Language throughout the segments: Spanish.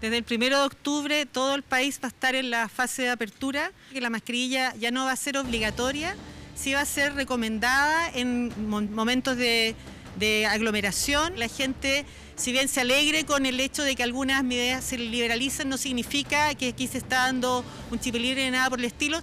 Desde el primero de octubre todo el país va a estar en la fase de apertura, que la mascarilla ya no va a ser obligatoria, sí va a ser recomendada en momentos de, aglomeración. La gente, si bien se alegre con el hecho de que algunas medidas se liberalizan, no significa que aquí se está dando un chip libre ni nada por el estilo.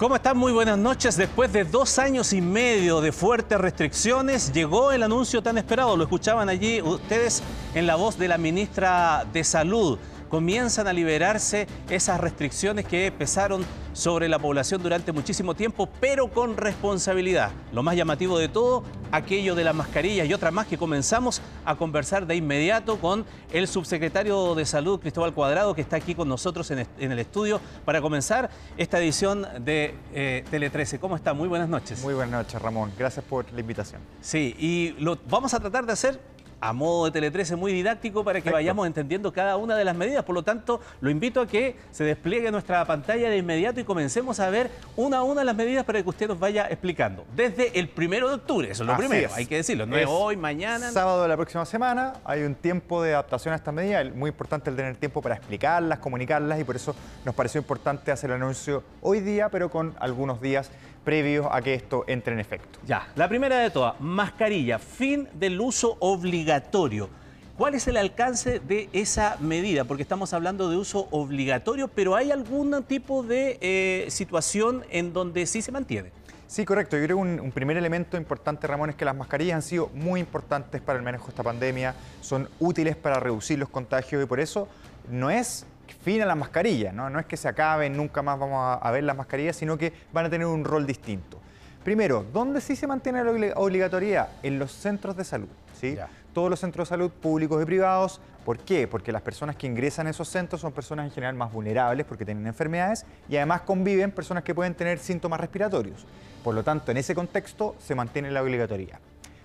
¿Cómo están? Muy buenas noches. Después de dos años y medio de fuertes restricciones, llegó el anuncio tan esperado. Lo escuchaban allí ustedes en la voz de la ministra de Salud comienzan a liberarse esas restricciones que pesaron sobre la población durante muchísimo tiempo, pero con responsabilidad. Lo más llamativo de todo, aquello de las mascarillas y otras más que comenzamos a conversar de inmediato con el subsecretario de Salud, Cristóbal Cuadrado, que está aquí con nosotros en el estudio para comenzar esta edición de eh, Tele 13. ¿Cómo está? Muy buenas noches. Muy buenas noches, Ramón. Gracias por la invitación. Sí, y lo vamos a tratar de hacer a modo de Tele 13 muy didáctico para que vayamos entendiendo cada una de las medidas. Por lo tanto, lo invito a que se despliegue nuestra pantalla de inmediato y comencemos a ver una a una las medidas para que usted nos vaya explicando. Desde el primero de octubre, eso es lo primero, hay que decirlo, no es, hoy, mañana. Sábado de la próxima semana hay un tiempo de adaptación a estas medidas, muy importante el tener tiempo para explicarlas, comunicarlas y por eso nos pareció importante hacer el anuncio hoy día, pero con algunos días previos a que esto entre en efecto. Ya, la primera de todas, mascarilla, fin del uso obligatorio. ¿Cuál es el alcance de esa medida? Porque estamos hablando de uso obligatorio, pero ¿hay algún tipo de eh, situación en donde sí se mantiene? Sí, correcto. Yo creo que un, un, primer elemento importante, Ramón, es que las mascarillas han sido muy importantes para el manejo de esta pandemia, son útiles para reducir los contagios y por eso no es fin a las mascarillas, ¿no? no es que se acaben, nunca más vamos a, ver las mascarillas, sino que van a tener un rol distinto. Primero, ¿dónde sí se mantiene la obligatoriedad? En los centros de salud. ¿sí? Todos los centros de salud públicos y privados. ¿Por qué? Porque las personas que ingresan a esos centros son personas en general más vulnerables porque tienen enfermedades y además conviven personas que pueden tener síntomas respiratorios. Por lo tanto, en ese contexto se mantiene la obligatoriedad.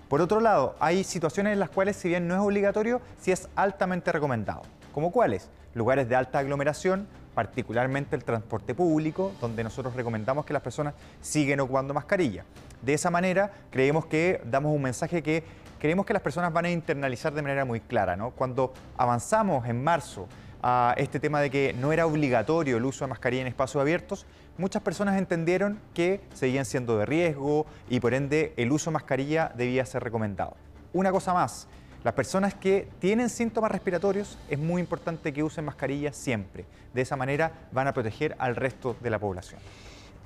Por otro lado, hay situaciones en las cuales, si bien no es obligatorio, sí es altamente recomendado. ¿Como cuáles? lugares de alta aglomeración, particularmente el transporte público, donde nosotros recomendamos que las personas siguen ocupando mascarilla. De esa manera, creemos que damos un mensaje que creemos que las personas van a internalizar de manera muy clara. ¿no? Cuando avanzamos en marzo a este tema de que no era obligatorio el uso de mascarilla en espacios abiertos, muchas personas entendieron que seguían siendo de riesgo y por ende el uso de mascarilla debía ser recomendado. Una cosa más, las personas que tienen síntomas respiratorios es muy importante que usen mascarilla siempre. De esa manera van a proteger al resto de la población.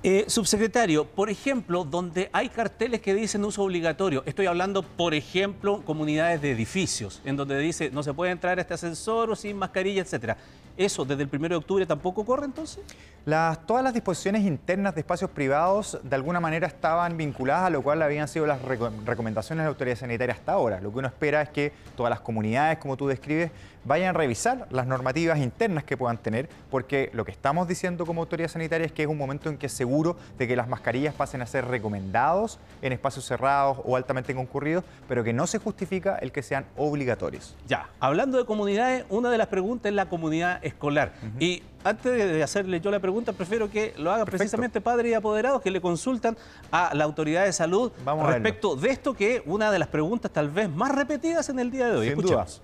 Eh, subsecretario, por ejemplo, donde hay carteles que dicen uso obligatorio, estoy hablando, por ejemplo, comunidades de edificios, en donde dice no se puede entrar a este ascensor o sin mascarilla, etcétera. ¿Eso desde el 1 de octubre tampoco corre entonces? Las, todas las disposiciones internas de espacios privados de alguna manera estaban vinculadas a lo cual habían sido las recomendaciones de la autoridad sanitaria hasta ahora. Lo que uno espera es que todas las comunidades, como tú describes, vayan a revisar las normativas internas que puedan tener, porque lo que estamos diciendo como autoridad sanitaria es que es un momento en que es seguro de que las mascarillas pasen a ser recomendados en espacios cerrados o altamente concurridos, pero que no se justifica el que sean obligatorios. Ya, hablando de comunidades, una de las preguntas es la comunidad escolar. Y antes de hacerle yo la pregunta, prefiero que lo haga precisamente padres y apoderados que le consultan a la autoridad de salud respecto de esto que es una de las preguntas tal vez más repetidas en el día de hoy. Sin Escuchemos.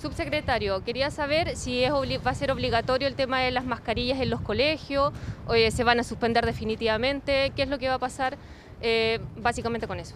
Subsecretario, quería saber si es va a ser obligatorio el tema de las mascarillas en los colegios, o se van a suspender definitivamente, qué es lo que va a pasar eh, básicamente con eso.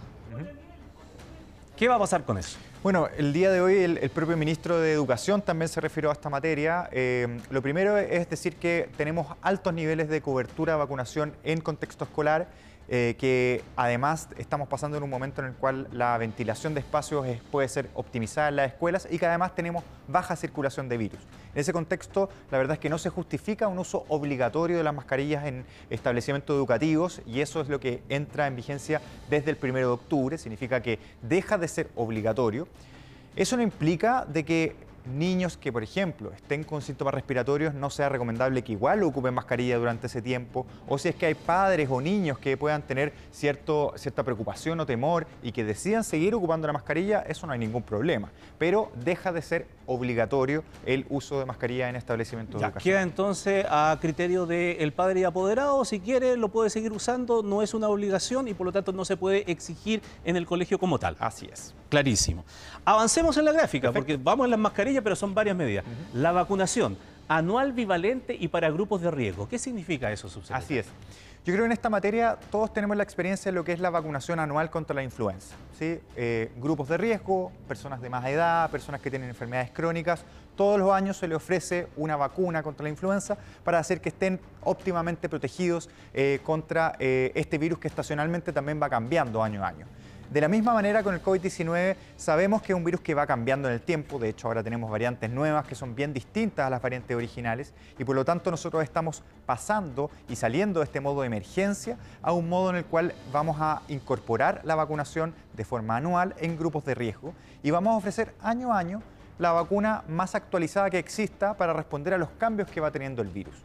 ¿Qué va a pasar con eso? Bueno, el día de hoy el, propio ministro de Educación también se refirió a esta materia. Eh, lo primero es decir que tenemos altos niveles de cobertura de vacunación en contexto escolar eh, que además estamos pasando en un momento en el cual la ventilación de espacios puede ser optimizada en las escuelas y que además tenemos baja circulación de virus. En ese contexto, la verdad es que no se justifica un uso obligatorio de las mascarillas en establecimientos educativos y eso es lo que entra en vigencia desde el 1 de octubre, significa que deja de ser obligatorio. Eso no implica de que niños que, por ejemplo, estén con síntomas respiratorios, no sea recomendable que igual ocupen mascarilla durante ese tiempo, o si es que hay padres o niños que puedan tener cierto, cierta preocupación o temor y que decidan seguir ocupando la mascarilla, eso no hay ningún problema. Pero deja de ser obligatorio el uso de mascarilla en establecimientos ya, Queda entonces a criterio del padre y apoderado, si quiere lo puede seguir usando, no es una obligación y por lo tanto no se puede exigir en el colegio como tal. Así es. Clarísimo. Avancemos en la gráfica, porque vamos en las mascarillas, pero son varias medidas. La vacunación, anual bivalente y para grupos de riesgo. ¿Qué significa eso, subsecretario? Así es. Yo creo que en esta materia todos tenemos la experiencia de lo que es la vacunación anual contra la influenza. ¿sí? Eh, grupos de riesgo, personas de más edad, personas que tienen enfermedades crónicas, todos los años se le ofrece una vacuna contra la influenza para hacer que estén óptimamente protegidos eh, contra eh, este virus que estacionalmente también va cambiando año a año. De la misma manera con el COVID-19 sabemos que es un virus que va cambiando en el tiempo, de hecho ahora tenemos variantes nuevas que son bien distintas a las variantes originales y por lo tanto nosotros estamos pasando y saliendo de este modo de emergencia a un modo en el cual vamos a incorporar la vacunación de forma anual en grupos de riesgo y vamos a ofrecer año a año la vacuna más actualizada que exista para responder a los cambios que va teniendo el virus.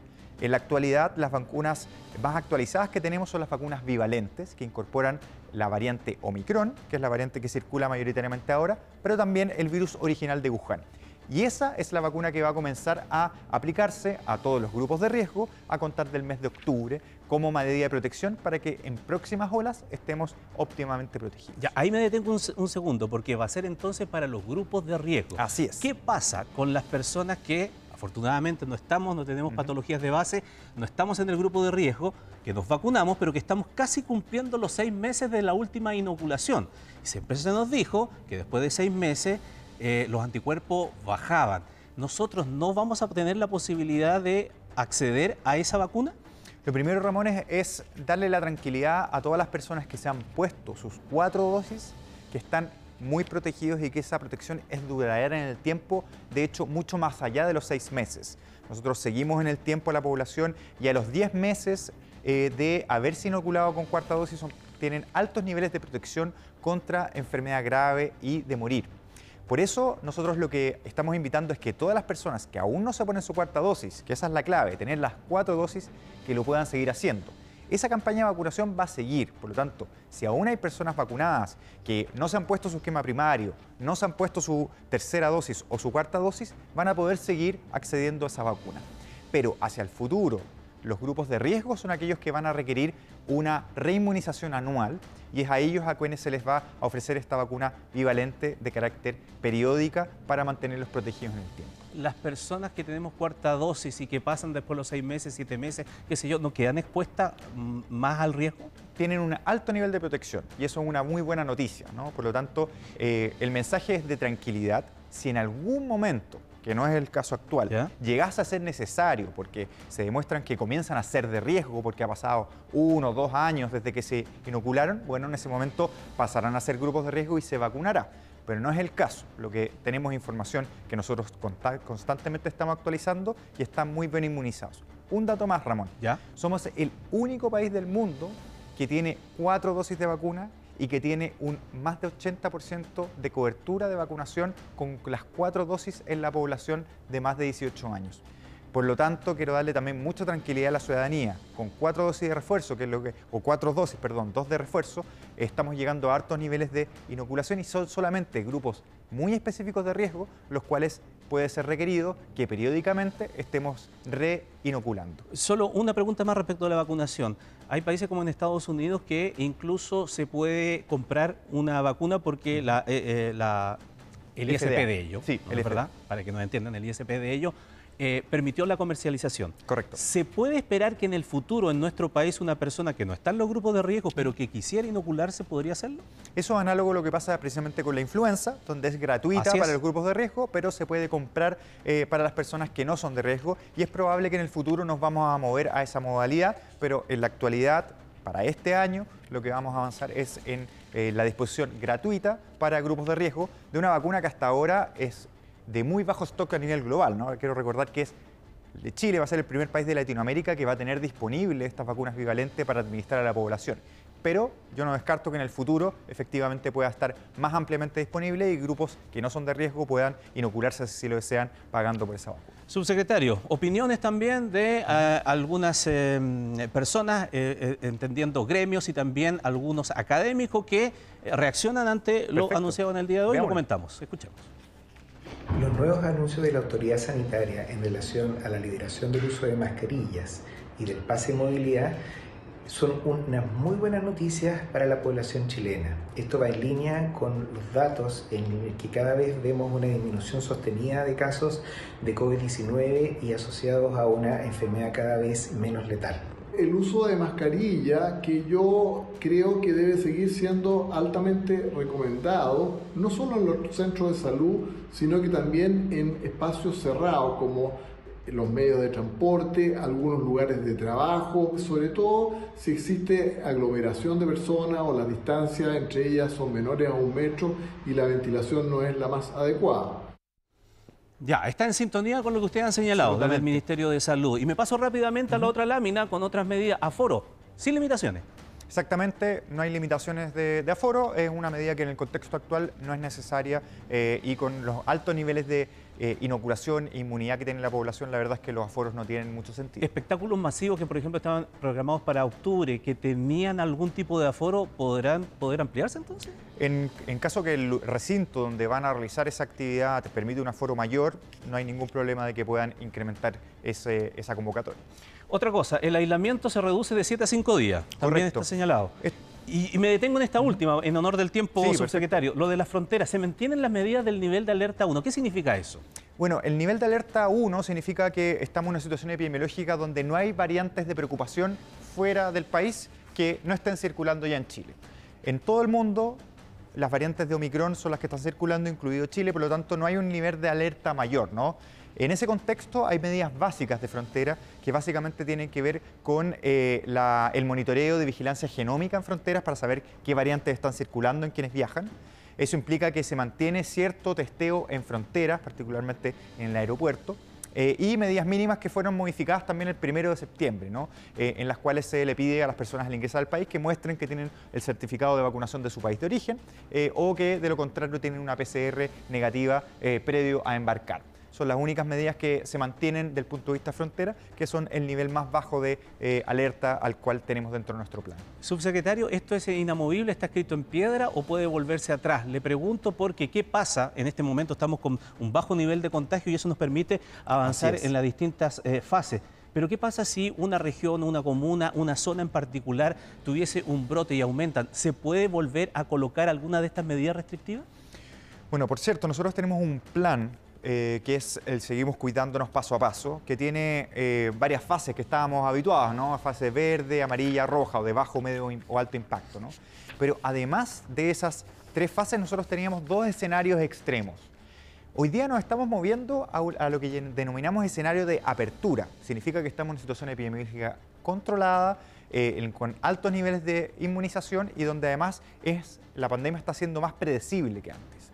En la actualidad, las vacunas más actualizadas que tenemos son las vacunas bivalentes, que incorporan la variante Omicron, que es la variante que circula mayoritariamente ahora, pero también el virus original de Wuhan. Y esa es la vacuna que va a comenzar a aplicarse a todos los grupos de riesgo a contar del mes de octubre como medida de protección para que en próximas olas estemos óptimamente protegidos. Ya, ahí me detengo un, un, segundo porque va a ser entonces para los grupos de riesgo. Así es. ¿Qué pasa con las personas que afortunadamente no estamos, no tenemos patologías de base, no estamos en el grupo de riesgo, que nos vacunamos, pero que estamos casi cumpliendo los seis meses de la última inoculación. Y siempre se nos dijo que después de seis meses eh, los anticuerpos bajaban. ¿Nosotros no vamos a tener la posibilidad de acceder a esa vacuna? Lo primero, Ramón, es darle la tranquilidad a todas las personas que se han puesto sus cuatro dosis, que están muy protegidos y que esa protección es duradera en el tiempo, de hecho, mucho más allá de los seis meses. Nosotros seguimos en el tiempo a la población y a los 10 meses eh, de haberse inoculado con cuarta dosis tienen altos niveles de protección contra enfermedad grave y de morir. Por eso nosotros lo que estamos invitando es que todas las personas que aún no se ponen su cuarta dosis, que esa es la clave, tener las cuatro dosis, que lo puedan seguir haciendo. Esa campaña de vacunación va a seguir, por lo tanto, si aún hay personas vacunadas que no se han puesto su esquema primario, no se han puesto su tercera dosis o su cuarta dosis, van a poder seguir accediendo a esa vacuna. Pero hacia el futuro, los grupos de riesgo son aquellos que van a requerir una reinmunización anual y es a ellos a quienes se les va a ofrecer esta vacuna bivalente de carácter periódica para mantenerlos protegidos en el tiempo. Las personas que tenemos cuarta dosis y que pasan después los seis meses, siete meses, qué sé yo, ¿no quedan expuestas más al riesgo? Tienen un alto nivel de protección y eso es una muy buena noticia, ¿no? Por lo tanto, eh, el mensaje es de tranquilidad. Si en algún momento que no es el caso actual, llegase a ser necesario porque se demuestran que comienzan a ser de riesgo porque ha pasado uno o dos años desde que se inocularon, bueno, en ese momento pasarán a ser grupos de riesgo y se vacunará. Pero no es el caso. Lo que tenemos información que nosotros constantemente estamos actualizando y están muy bien inmunizados. Un dato más, Ramón. ¿Ya? Somos el único país del mundo que tiene cuatro dosis de vacuna y que tiene un más de 80% de cobertura de vacunación con las cuatro dosis en la población de más de 18 años. Por lo tanto, quiero darle también mucha tranquilidad a la ciudadanía. Con cuatro dosis de refuerzo, que es lo que, o cuatro dosis, perdón, dos de refuerzo, estamos llegando a altos niveles de inoculación y son solamente grupos muy específicos de riesgo, los cuales puede ser requerido que periódicamente estemos reinoculando. Solo una pregunta más respecto a la vacunación. Hay países como en Estados Unidos que incluso se puede comprar una vacuna porque la, eh, eh, el ISP de ellos, sí, ¿verdad? Para que nos entiendan, el ISP de ellos eh, permitió la comercialización. Correcto. ¿Se puede esperar que en el futuro en nuestro país una persona que no está en los grupos de riesgo, pero que quisiera inocularse, podría hacerlo? Eso es análogo a lo que pasa precisamente con la influenza, donde es gratuita para los grupos de riesgo, pero se puede comprar eh, para las personas que no son de riesgo y es probable que en el futuro nos vamos a mover a esa modalidad, pero en la actualidad, para este año, lo que vamos a avanzar es en eh, la disposición gratuita para grupos de riesgo de una vacuna que hasta ahora es de muy bajo stock a nivel global. ¿no? Quiero recordar que es Chile va a ser el primer país de Latinoamérica que va a tener disponible estas vacunas bivalentes para administrar a la población. pero yo no descarto que en el futuro efectivamente pueda estar más ampliamente disponible y grupos que no son de riesgo puedan inocularse si lo desean pagando por esa vacuna. Subsecretario, opiniones también de eh, algunas eh, personas, eh, entendiendo gremios y también algunos académicos que reaccionan ante lo anunciado en el día de hoy. Lo comentamos, escuchemos. Los nuevos anuncios de la autoridad sanitaria en relación a la liberación del uso de mascarillas y del pase de movilidad son unas muy buenas noticias para la población chilena. Esto va en línea con los datos en que cada vez vemos una disminución sostenida de casos de COVID-19 y asociados a una enfermedad cada vez menos letal. El uso de mascarilla, que yo creo que debe seguir siendo altamente recomendado, no solo en los centros de salud, sino que también en espacios cerrados como los medios de transporte, algunos lugares de trabajo, sobre todo si existe aglomeración de personas o las distancias entre ellas son menores a un metro y la ventilación no es la más adecuada. Ya, está en sintonía con lo que ustedes han señalado desde el Ministerio de Salud. Y me paso rápidamente a la otra lámina con otras medidas. Aforo, sin limitaciones. Exactamente, no hay limitaciones de, aforo, es una medida que en el contexto actual no es necesaria eh, y con los altos niveles de eh, inoculación e inmunidad que tiene la población, la verdad es que los aforos no tienen mucho sentido. Espectáculos masivos que, por ejemplo, estaban programados para octubre, que tenían algún tipo de aforo, ¿podrán poder ampliarse entonces? En, caso que el recinto donde van a realizar esa actividad te permite un aforo mayor, no hay ningún problema de que puedan incrementar esa convocatoria. Otra cosa, el aislamiento se reduce de 7 a 5 días. También está señalado. Y, me detengo en esta última, en honor del tiempo, subsecretario. Lo de las fronteras, ¿se mantienen las medidas del nivel de alerta 1? ¿Qué significa eso? Bueno, el nivel de alerta 1 significa que estamos en una situación epidemiológica donde no hay variantes de preocupación fuera del país que no estén circulando ya en Chile. En todo el mundo, las variantes de Omicron son las que están circulando, incluido Chile, por lo tanto no hay un nivel de alerta mayor, ¿no? En ese contexto hay medidas básicas de frontera que básicamente tienen que ver con eh, el monitoreo de vigilancia genómica en fronteras para saber qué variantes están circulando en quienes viajan. Eso implica que se mantiene cierto testeo en fronteras, particularmente en el aeropuerto. Eh, y medidas mínimas que fueron modificadas también el primero de septiembre. Eh, en las cuales se le pide a las personas al ingresar al país que muestren que tienen el certificado de vacunación de su país de origen o que de lo contrario tienen una PCR negativa previo a embarcar son las únicas medidas que se mantienen del punto de vista frontera, que son el nivel más bajo de eh, alerta al cual tenemos dentro de nuestro plan. Subsecretario, ¿esto es inamovible? ¿Está escrito en piedra o puede volverse atrás? Le pregunto porque ¿qué pasa? En este momento estamos con un bajo nivel de contagio y eso nos permite avanzar en las distintas eh, fases. Pero ¿qué pasa si una región, una comuna, una zona en particular tuviese un brote y aumentan? ¿Se puede volver a colocar alguna de estas medidas restrictivas? Bueno, por cierto, nosotros tenemos un plan eh, que es el Seguimos Cuidándonos Paso a Paso, que tiene eh, varias fases que estábamos habituados, ¿no? Fase verde, amarilla, roja, o de bajo, medio o alto impacto, ¿no? Pero además de esas tres fases, nosotros teníamos dos escenarios extremos. Hoy día nos estamos moviendo a, lo que denominamos escenario de apertura. Significa que estamos en una situación epidemiológica controlada, eh, con altos niveles de inmunización y donde además es, la pandemia está siendo más predecible que antes.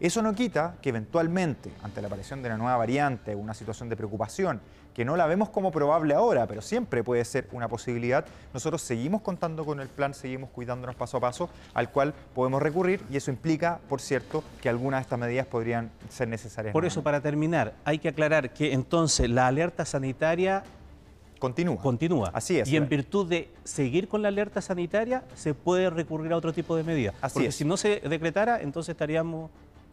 Eso no quita que eventualmente, ante la aparición de una nueva variante, una situación de preocupación, que no la vemos como probable ahora, pero siempre puede ser una posibilidad, nosotros seguimos contando con el plan, seguimos cuidándonos paso a paso, al cual podemos recurrir y eso implica, por cierto, que algunas de estas medidas podrían ser necesarias. Por eso, para terminar, hay que aclarar que entonces la alerta sanitaria Continúa. Continúa. Así es. Y en virtud de seguir con la alerta sanitaria, se puede recurrir a otro tipo de medidas. Así Porque es. si no se decretara, entonces estaríamos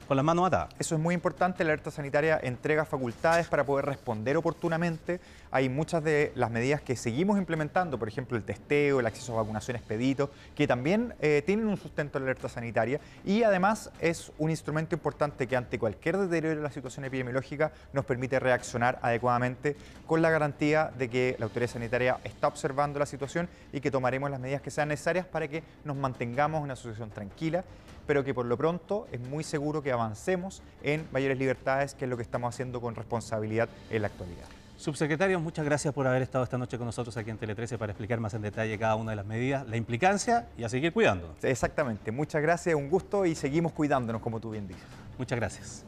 con las manos atadas. Eso es muy importante, la alerta sanitaria entrega facultades para poder responder oportunamente. Hay muchas de las medidas que seguimos implementando, por ejemplo el testeo, el acceso a vacunación expedito, que también eh, tienen un sustento en la alerta sanitaria y además es un instrumento importante que ante cualquier deterioro de la situación epidemiológica nos permite reaccionar adecuadamente con la garantía de que la autoridad sanitaria está observando la situación y que tomaremos las medidas que sean necesarias para que nos mantengamos en una situación tranquila pero que por lo pronto es muy seguro que avancemos en mayores libertades, que es lo que estamos haciendo con responsabilidad en la actualidad. Subsecretario, muchas gracias por haber estado esta noche con nosotros aquí en Tele 13 para explicar más en detalle cada una de las medidas, la implicancia y a seguir cuidándonos. Exactamente, muchas gracias, un gusto y seguimos cuidándonos como tú bien dices. Muchas gracias.